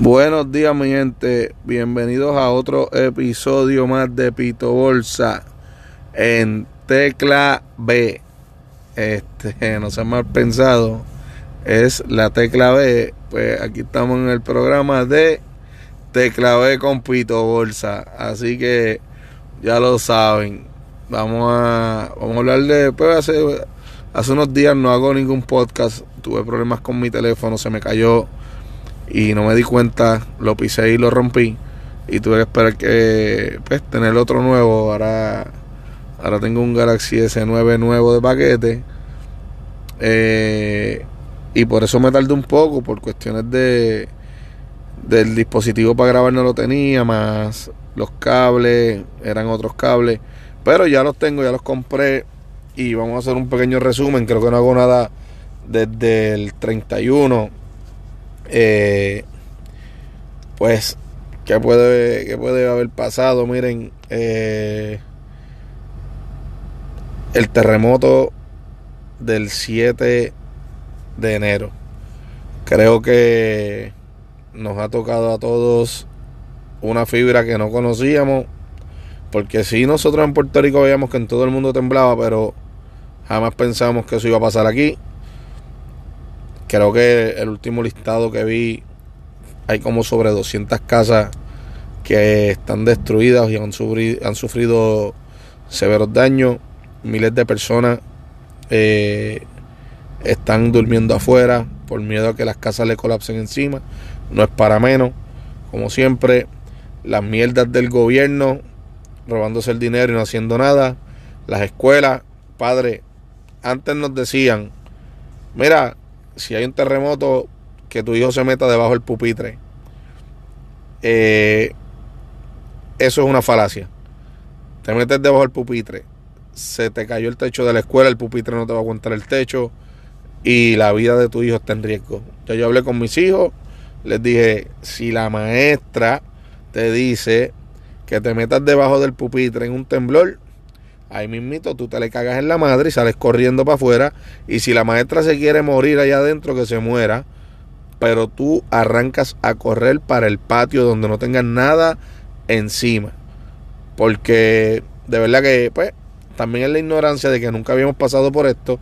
Buenos días mi gente, bienvenidos a otro episodio más de Pito Bolsa en tecla B. Este, no se mal pensado, es la tecla B. Pues aquí estamos en el programa de tecla B con Pito Bolsa. Así que ya lo saben. Vamos a, vamos a hablar de. Pues hace, hace unos días no hago ningún podcast. Tuve problemas con mi teléfono, se me cayó y no me di cuenta, lo pisé y lo rompí y tuve que esperar que pues tener otro nuevo. Ahora ahora tengo un Galaxy S9 nuevo de paquete. Eh, y por eso me tardé un poco por cuestiones de del dispositivo para grabar no lo tenía, más los cables, eran otros cables, pero ya los tengo, ya los compré y vamos a hacer un pequeño resumen, creo que no hago nada desde el 31 eh, pues, ¿qué puede, qué puede haber pasado? Miren, eh, el terremoto del 7 de enero. Creo que nos ha tocado a todos una fibra que no conocíamos. Porque si nosotros en Puerto Rico veíamos que en todo el mundo temblaba, pero jamás pensamos que eso iba a pasar aquí. Creo que el último listado que vi hay como sobre 200 casas que están destruidas y han sufrido, severos daños. Miles de personas eh, están durmiendo afuera por miedo a que las casas le colapsen encima. No es para menos. Como siempre, las mierdas del gobierno robándose el dinero y no haciendo nada. Las escuelas, padre, antes nos decían, mira, si hay un terremoto, que tu hijo se meta debajo del pupitre. Eh, eso es una falacia. Te metes debajo del pupitre, se te cayó el techo de la escuela, el pupitre no te va a aguantar el techo y la vida de tu hijo está en riesgo. Yo hablé con mis hijos, les dije, si la maestra te dice que te metas debajo del pupitre en un temblor, ahí mismito tú te le cagas en la madre y sales corriendo para afuera. Y si la maestra se quiere morir allá adentro, que se muera. Pero tú arrancas a correr para el patio donde no tengas nada encima. Porque de verdad que, pues, también es la ignorancia de que nunca habíamos pasado por esto.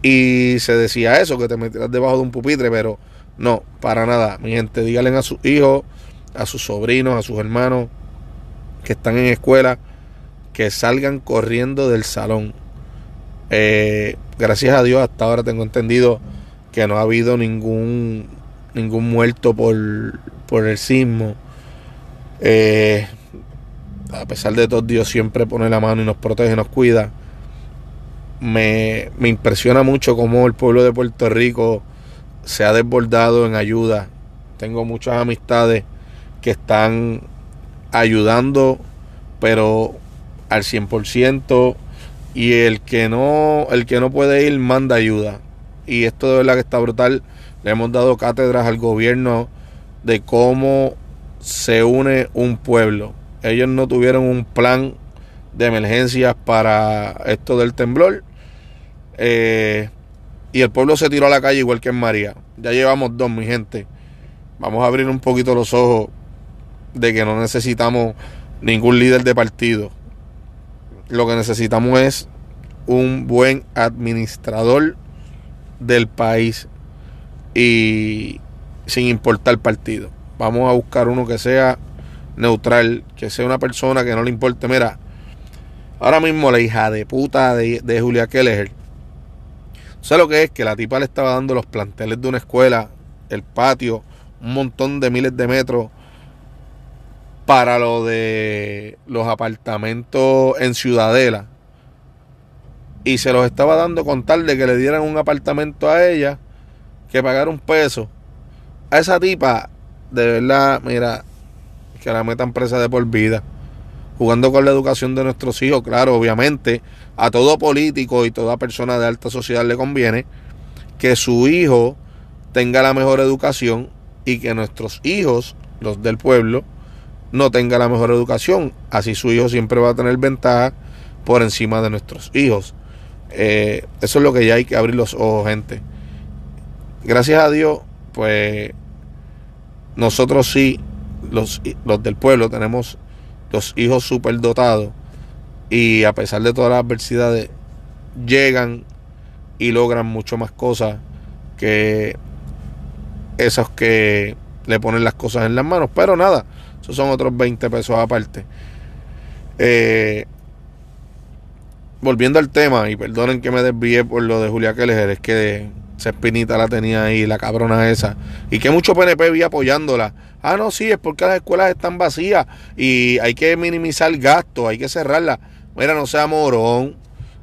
Y se decía eso, que te metieras debajo de un pupitre, pero no, para nada. Mi gente, díganle a sus hijos, a sus sobrinos, a sus hermanos que están en escuela que salgan corriendo del salón. Eh, gracias a Dios hasta ahora tengo entendido que no ha habido ningún ningún muerto por, por el sismo. Eh, a pesar de todo, Dios siempre pone la mano y nos protege, nos cuida. Me, me impresiona mucho cómo el pueblo de Puerto Rico se ha desbordado en ayuda. Tengo muchas amistades que están ayudando, pero al 100% y el que no el que no puede ir manda ayuda. Y esto de verdad que está brutal. Le hemos dado cátedras al gobierno de cómo se une un pueblo. Ellos no tuvieron un plan de emergencias para esto del temblor. Eh, y el pueblo se tiró a la calle igual que en María. Ya llevamos dos, mi gente. Vamos a abrir un poquito los ojos de que no necesitamos ningún líder de partido lo que necesitamos es un buen administrador del país y sin importar partido. Vamos a buscar uno que sea neutral, que sea una persona que no le importe. Mira, ahora mismo la hija de puta de, Julia Keller, ¿sabes lo que es? Que la tipa le estaba dando los planteles de una escuela, el patio, un montón de miles de metros para lo de los apartamentos en Ciudadela. Y se los estaba dando con tal de que le dieran un apartamento a ella, que pagar un peso. A esa tipa, de verdad, mira, que la metan presa de por vida. Jugando con la educación de nuestros hijos, claro, obviamente, a todo político y toda persona de alta sociedad le conviene que su hijo tenga la mejor educación y que nuestros hijos, los del pueblo, no tenga la mejor educación. Así su hijo siempre va a tener ventaja por encima de nuestros hijos. Eh, eso es lo que ya hay que abrir los ojos, gente. Gracias a Dios, pues nosotros sí, los, los del pueblo, tenemos los hijos superdotados y a pesar de todas las adversidades, llegan y logran mucho más cosas que esos que le ponen las cosas en las manos. Pero nada, esos son otros 20 pesos aparte. Eh, volviendo al tema, y perdonen que me desvíe por lo de Julia Keller, es que esa espinita la tenía ahí, la cabrona esa. Y que mucho PNP vi apoyándola. Ah, no, sí, es porque las escuelas están vacías y hay que minimizar el gasto, hay que cerrarla. Mira, no sea morón.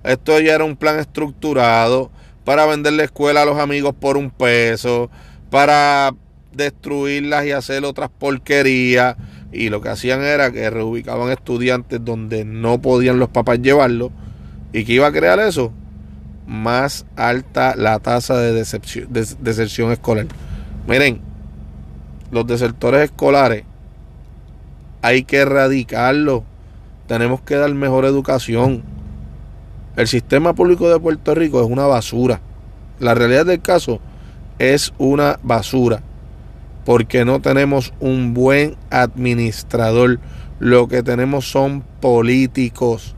Esto ya era un plan estructurado para vender la escuela a los amigos por un peso, para destruirlas y hacer otras porquerías. Y lo que hacían era que reubicaban estudiantes donde no podían los papás llevarlos. ¿Y qué iba a crear eso? Más alta la tasa de, deserción escolar. Miren, los desertores escolares hay que erradicarlos. Tenemos que dar mejor educación. El sistema público de Puerto Rico es una basura. La realidad del caso es una basura porque no tenemos un buen administrador. Lo que tenemos son políticos.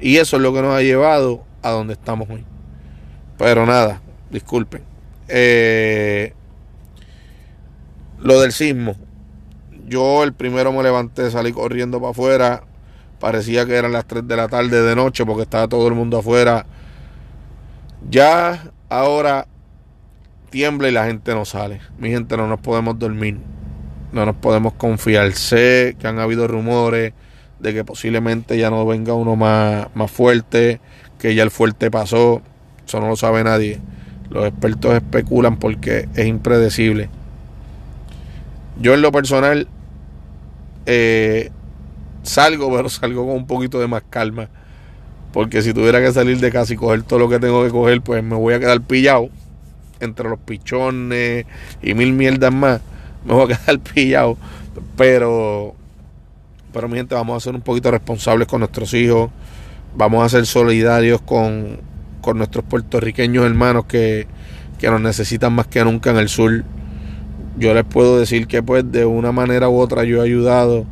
Y eso es lo que nos ha llevado a donde estamos hoy. Pero nada, disculpen. Eh, lo del sismo. Yo el primero me levanté, salí corriendo para afuera. Parecía que eran las 3 de la tarde de noche porque estaba todo el mundo afuera. Ya ahora tiembla y la gente no sale. Mi gente, no nos podemos dormir. No nos podemos confiar. Sé que han habido rumores de que posiblemente ya no venga uno más, más fuerte, que ya el fuerte pasó. Eso no lo sabe nadie. Los expertos especulan porque es impredecible. Yo en lo personal eh, salgo, pero salgo con un poquito de más calma. Porque si tuviera que salir de casa y coger todo lo que tengo que coger, pues me voy a quedar pillado entre los pichones y mil mierdas más, me voy a quedar pillado. Pero, pero mi gente, vamos a ser un poquito responsables con nuestros hijos. Vamos a ser solidarios con, con nuestros puertorriqueños hermanos que, que nos necesitan más que nunca en el sur. Yo les puedo decir que pues de una manera u otra yo he ayudado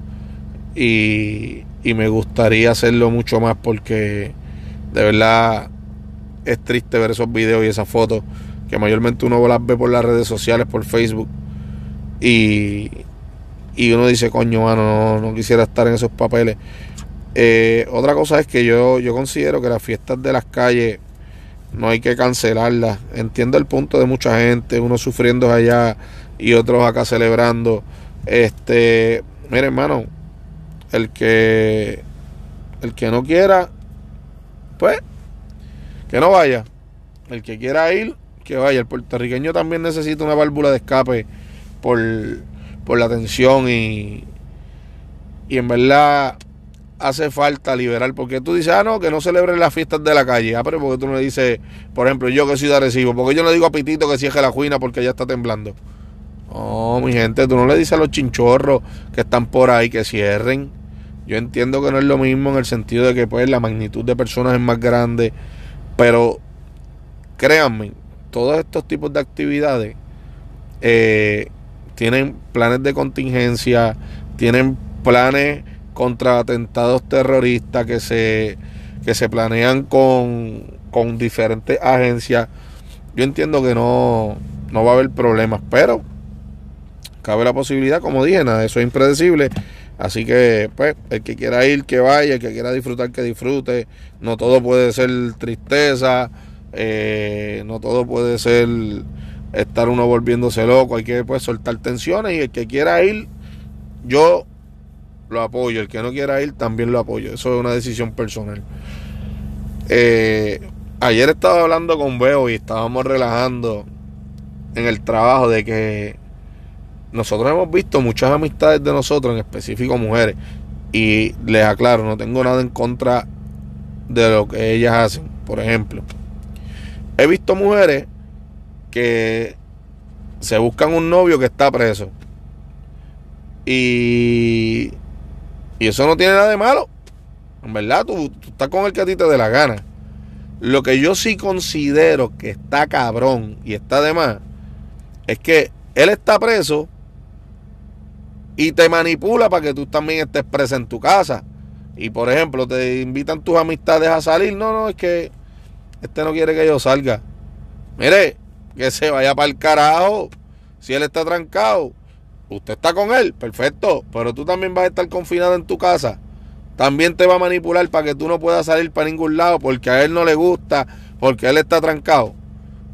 y, y me gustaría hacerlo mucho más porque de verdad es triste ver esos videos y esas fotos que mayormente uno las ve por las redes sociales, por Facebook, y, y uno dice, coño, mano, no, quisiera estar en esos papeles. Eh, otra cosa es que yo, yo considero que las fiestas de las calles no hay que cancelarlas. Entiendo el punto de mucha gente, unos sufriendo allá y otros acá celebrando. Este, mire, hermano, el que el que no quiera, pues que no vaya. El que quiera ir, que vaya. El puertorriqueño también necesita una válvula de escape por, por la tensión y, y en verdad hace falta liberar, porque tú dices, ah, no, que no celebren las fiestas de la calle. Ah, pero porque tú no le dices, por ejemplo, yo que soy de Recibo, porque yo no digo a Pitito que cierre la cuina porque ya está temblando. No, mi gente, tú no le dices a los chinchorros que están por ahí que cierren. Yo entiendo que no es lo mismo en el sentido de que pues la magnitud de personas es más grande, pero créanme, todos estos tipos de actividades eh, tienen planes de contingencia, tienen planes contra atentados terroristas que se, que se planean con, con diferentes agencias. Yo entiendo que no, no va a haber problemas, pero cabe la posibilidad, como dije, nada, eso es impredecible. Así que, pues, el que quiera ir, que vaya, el que quiera disfrutar, que disfrute. No todo puede ser tristeza, eh, no todo puede ser estar uno volviéndose loco, hay que pues, soltar tensiones y el que quiera ir, yo lo apoyo, el que no quiera ir también lo apoyo, eso es una decisión personal. Eh, ayer estaba hablando con Beo y estábamos relajando en el trabajo de que nosotros hemos visto muchas amistades de nosotros, en específico mujeres, y les aclaro, no tengo nada en contra de lo que ellas hacen, por ejemplo He visto mujeres que se buscan un novio que está preso. Y, y eso no tiene nada de malo. En verdad, tú, estás con el que a ti te dé la gana. Lo que yo sí considero que está cabrón y está de más es que él está preso y te manipula para que tú también estés presa en tu casa. Y por ejemplo, te invitan tus amistades a salir. No, no, es que este no quiere que yo salga. Mire, que se vaya para el carajo. Si él está trancado, usted está con él, perfecto. Pero tú también vas a estar confinado en tu casa. También te va a manipular para que tú no puedas salir para ningún lado porque a él no le gusta, porque él está trancado.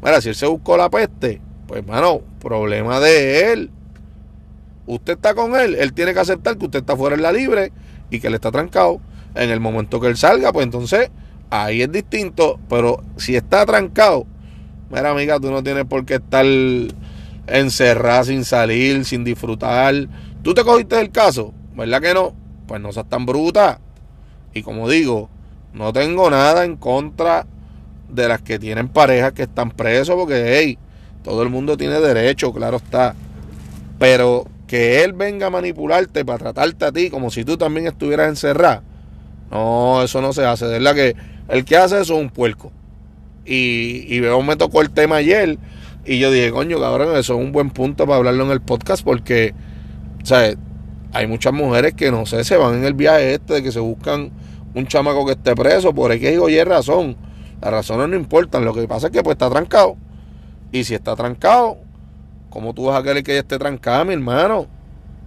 Mira, si él se buscó la peste, pues, mano, problema de él. Usted está con él, él tiene que aceptar que usted está fuera en la libre y que él está trancado. En el momento que él salga, pues entonces ahí es distinto. Pero si está trancado, mira, amiga, tú no tienes por qué estar encerrada sin salir, sin disfrutar. ¿Tú te cogiste el caso? ¿Verdad que no? Pues no seas tan bruta. Y como digo, no tengo nada en contra de las que tienen parejas que están presos, porque, hey, todo el mundo tiene derecho, claro está. Pero que él venga a manipularte para tratarte a ti como si tú también estuvieras encerrado. No, eso no se hace. De verdad que el que hace eso es un puerco. Y, y veo, me tocó el tema ayer y yo dije, coño, cabrón, eso es un buen punto para hablarlo en el podcast porque, sea, hay muchas mujeres que no sé, se van en el viaje este de que se buscan un chamaco que esté preso, por digo, y hay razón. Las razones no importan, lo que pasa es que pues está trancado. Y si está trancado, ¿Cómo tú vas a querer que ella esté trancada, mi hermano?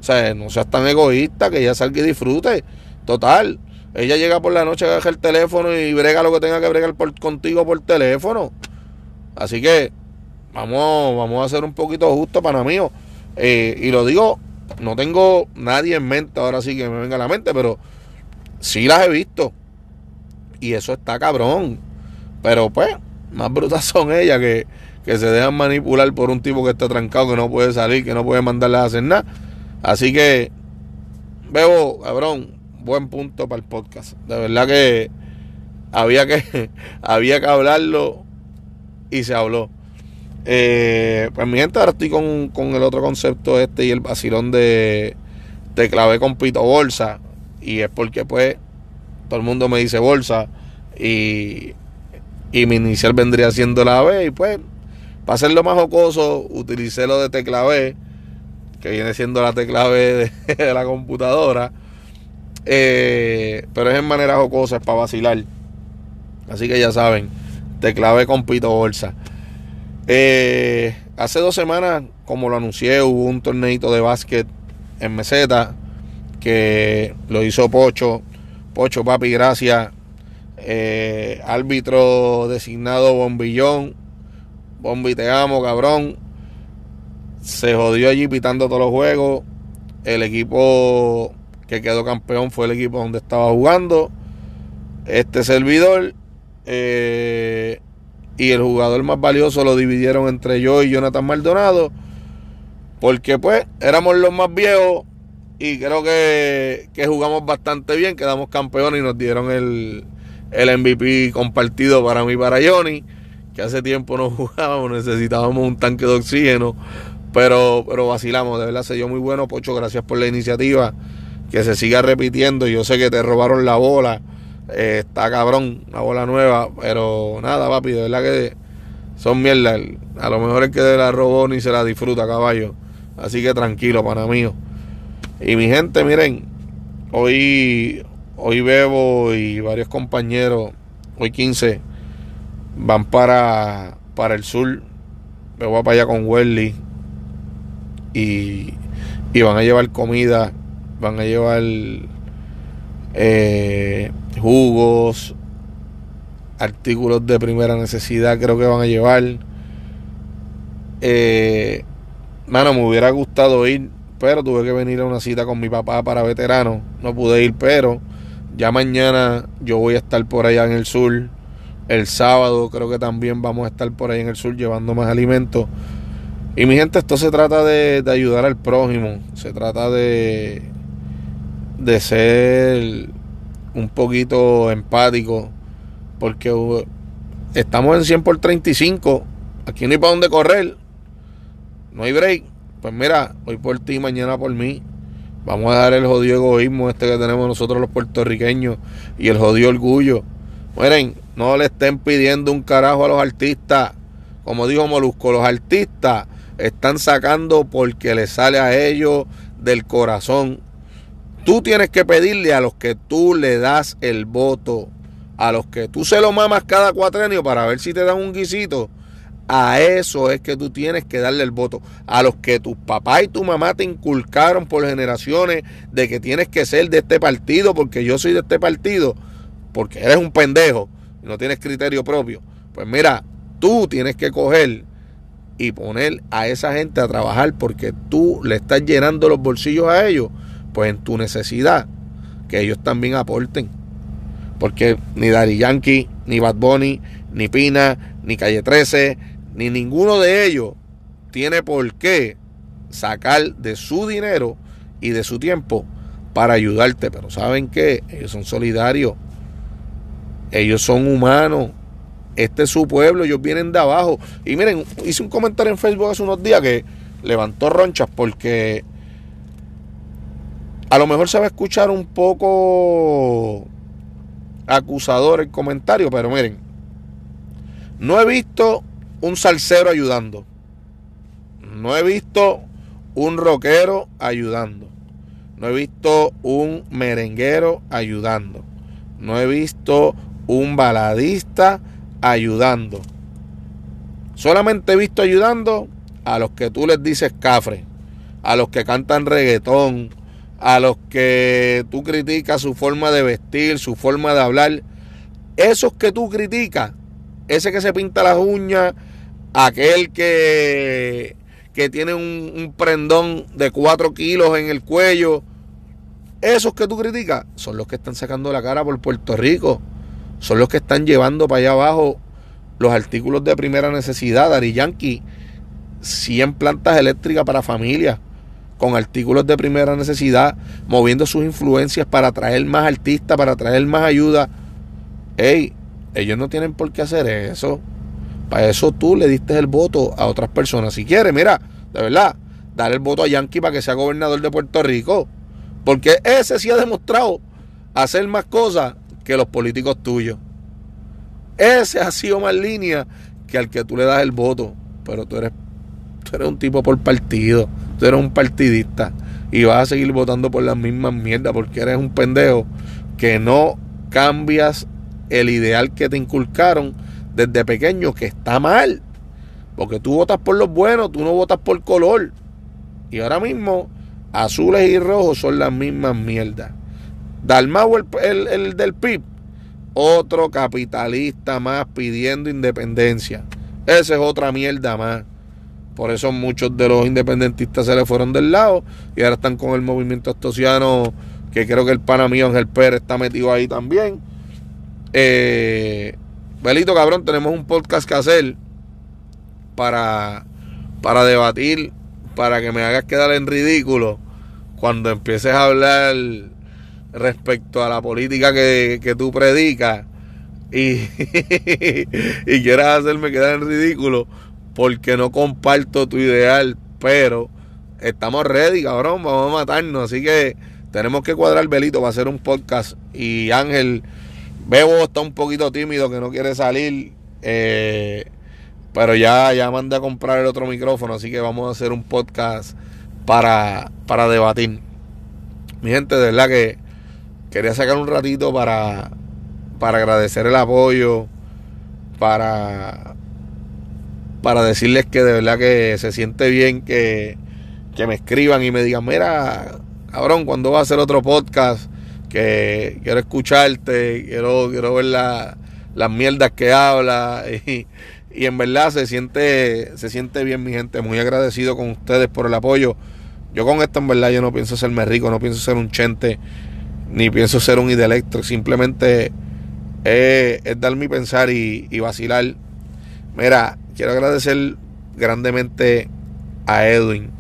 O sea, no seas tan egoísta, que ella salga y disfrute. Total, ella llega por la noche, agarra el teléfono y brega lo que tenga que bregar contigo por teléfono. Así que vamos, vamos a ser un poquito justo para mí. Eh, y lo digo, no tengo nadie en mente, ahora sí que me venga a la mente, pero sí las he visto. Y eso está cabrón. Pero pues, más brutas son ellas que, que se dejan manipular por un tipo que está trancado, que no puede salir, que no puede mandarles a hacer nada. Así que, veo, cabrón, buen punto para el podcast. De verdad que había que, había que hablarlo y se habló. Eh, pues mi gente, ahora estoy con, con, el otro concepto este y el vacilón de, de clave con pito bolsa. Y es porque pues todo el mundo me dice bolsa y, y mi inicial vendría siendo la B y pues para hacerlo más jocoso, utilicé lo de tecla que viene siendo la tecla B de, la computadora. Eh, pero es en manera jocosa, para vacilar. Así que ya saben, tecla B con pito bolsa. Eh, hace dos semanas, como lo anuncié, hubo un torneito de básquet en meseta que lo hizo Pocho. Pocho, papi, gracias. Eh, árbitro designado Bombillón Bombi, te amo, cabrón. Se jodió allí pitando todos los juegos. El equipo que quedó campeón fue el equipo donde estaba jugando. Este servidor. Eh, y el jugador más valioso lo dividieron entre yo y Jonathan Maldonado. Porque pues éramos los más viejos y creo que, que jugamos bastante bien. Quedamos campeones y nos dieron el, el MVP compartido para mí y para Johnny que hace tiempo no jugábamos, necesitábamos un tanque de oxígeno, pero, pero vacilamos, de verdad se dio muy bueno, Pocho, gracias por la iniciativa, que se siga repitiendo, yo sé que te robaron la bola, eh, está cabrón, la bola nueva, pero nada, papi, de verdad que son mierda, a lo mejor el que la robó ni se la disfruta, caballo, así que tranquilo, para mí. Y mi gente, miren, hoy, hoy Bebo y varios compañeros, hoy 15, van para, para el sur. Me voy para allá con Welly. Y, y van a llevar comida, van a llevar eh, jugos, artículos de primera necesidad, creo que van a llevar. Eh, mano, me hubiera gustado ir, pero tuve que venir a una cita con mi papá para veteranos. No pude ir, pero ya mañana yo voy a estar por allá en el sur el sábado creo que también vamos a estar por ahí en el sur llevando más alimentos. Y mi gente, esto se trata de, ayudar al prójimo. Se trata de, de ser un poquito empático. Porque estamos en 100 por 35. Aquí no hay para dónde correr. No hay break. Pues mira, hoy por ti, mañana por mí. Vamos a dar el jodido egoísmo este que tenemos nosotros los puertorriqueños y el jodido orgullo. Miren, no le estén pidiendo un carajo a los artistas. Como dijo Molusco, los artistas están sacando porque les sale a ellos del corazón, tú tienes que pedirle a los que tú le das el voto, a los que tú se lo mamas cada cuatrenio para ver si te dan un guisito, a eso es que tú tienes que darle el voto. A los que tu papá y tu mamá te inculcaron por generaciones de que tienes que ser de este partido porque yo soy de este partido, porque eres un pendejo y no tienes criterio propio. Pues mira, tú tienes que coger y poner a esa gente a trabajar porque tú le estás llenando los bolsillos a ellos, pues en tu necesidad, que ellos también aporten. Porque ni Daddy Yankee, ni Bad Bunny, ni Pina, ni Calle 13, ni ninguno de ellos tiene por qué sacar de su dinero y de su tiempo para ayudarte. Pero ¿saben qué? Ellos son solidarios. Ellos son humanos. Este es su pueblo, ellos vienen de abajo. Y miren, hice un comentario en Facebook hace unos días que levantó ronchas porque a lo mejor se va a escuchar un poco acusador el comentario, pero miren, no he visto un salsero ayudando. No he visto un rockero ayudando. No he visto un merenguero ayudando. No he visto un baladista ayudando. Solamente he visto ayudando a los que tú les dices cafre, a los que cantan reggaetón, a los que tú criticas su forma de vestir, su forma de hablar. Esos que tú criticas, ese que se pinta las uñas, aquel que, que tiene un, prendón de 4 kilos en el cuello, esos que tú criticas son los que están sacando la cara por Puerto Rico, son los que están llevando para allá abajo los artículos de primera necesidad, Dari Yankee, 100 plantas eléctricas para familias con artículos de primera necesidad, moviendo sus influencias para traer más artistas, para traer más ayuda. Ey, ellos no tienen por qué hacer eso. Para eso tú le diste el voto a otras personas. Si quieres, mira, de verdad, dar el voto a Yankee para que sea gobernador de Puerto Rico. Porque ese sí ha demostrado hacer más cosas que los políticos tuyos. Ese ha sido más línea que al que tú le das el voto. Pero tú eres, tú eres un tipo por partido. Tú eres un partidista. Y vas a seguir votando por las mismas mierdas porque eres un pendejo que no cambias el ideal que te inculcaron desde pequeño que está mal. Porque tú votas por los buenos, tú no votas por color. Y ahora mismo, azules y rojos son las mismas mierdas. Dalmau, el, el, del PIB, otro capitalista más pidiendo independencia. Esa es otra mierda más. Por eso muchos de los independentistas se le fueron del lado y ahora están con el movimiento astosiano, que creo que el pana mío Ángel Pérez está metido ahí también. Eh, Belito, cabrón, tenemos un podcast que hacer para, para debatir, para que me hagas quedar en ridículo cuando empieces a hablar respecto a la política que, que tú predicas y, y quieras hacerme quedar en ridículo porque no comparto tu ideal, pero estamos ready, cabrón, vamos a matarnos, así que tenemos que cuadrar Belito para hacer un podcast y Ángel Bebo está un poquito tímido, que no quiere salir. Eh, pero ya, ya mandé a comprar el otro micrófono, así que vamos a hacer un podcast para, para debatir. Mi gente, de verdad que quería sacar un ratito para, para agradecer el apoyo, para, para decirles que de verdad que se siente bien que, que me escriban y me digan, mira, cabrón, ¿cuándo va a hacer otro podcast? que quiero escucharte, quiero, quiero ver las mierdas que habla y, en verdad se siente, se siente bien mi gente, muy agradecido con ustedes por el apoyo. Yo con esto en verdad yo no pienso serme rico, no pienso ser un chente, ni pienso ser un idelectro, simplemente es, dar mi pensar y, y vacilar. Mira, quiero agradecer grandemente a Edwin,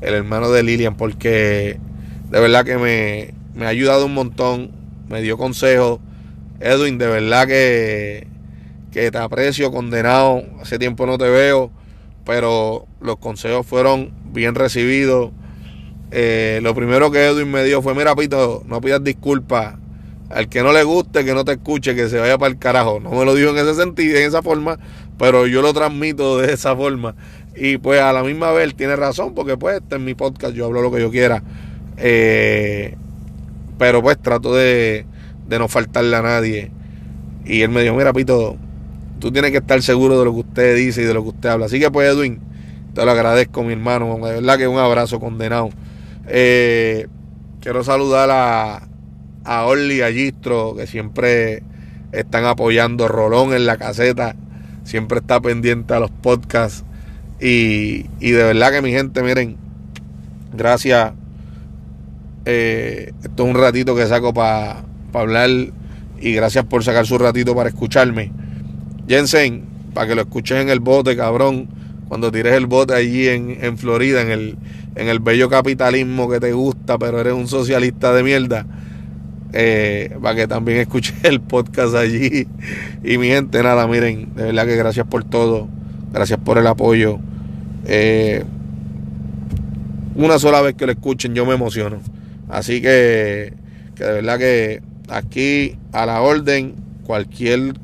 el hermano de Lilian, porque de verdad que me, me ha ayudado un montón, me dio consejos. Edwin, de verdad que, que te aprecio, condenado. Hace tiempo no te veo, pero los consejos fueron bien recibidos. Eh, lo primero que Edwin me dio fue, mira, Pito, no pidas disculpas. Al que no le guste, que no te escuche, que se vaya para el carajo. No me lo dijo en ese sentido, en esa forma, pero yo lo transmito de esa forma. Y pues a la misma vez tiene razón, porque pues este es mi podcast, yo hablo lo que yo quiera. Eh, pero pues trato de, de no faltarle a nadie. Y él me dijo, mira Pito, tú tienes que estar seguro de lo que usted dice y de lo que usted habla. Así que pues Edwin, te lo agradezco mi hermano, de verdad que un abrazo condenado. Eh, quiero saludar a, a Orly y a Gistro, que siempre están apoyando Rolón en la caseta, siempre está pendiente a los podcasts. Y, y de verdad que mi gente, miren, gracias. Eh, esto es un ratito que saco para hablar y gracias por sacar su ratito para escucharme. Jensen, para que lo escuches en el bote, cabrón, cuando tires el bote allí en, en Florida, en el, en el bello capitalismo que te gusta, pero eres un socialista de mierda. Eh, para que también escuche el podcast allí. Y mi gente, nada, miren, de verdad que gracias por todo, gracias por el apoyo. Eh, una sola vez que lo escuchen yo me emociono. Así que, que de verdad que aquí a la orden, cualquier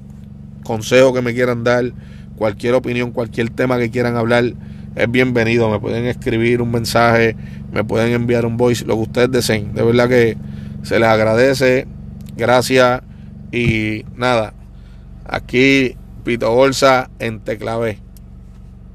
consejo que me quieran dar, cualquier opinión, cualquier tema que quieran hablar, es bienvenido. Me pueden escribir un mensaje, me pueden enviar un voice, lo que ustedes deseen. De verdad que se les agradece. Gracias. Y nada, aquí Pito Bolsa en Teclavé.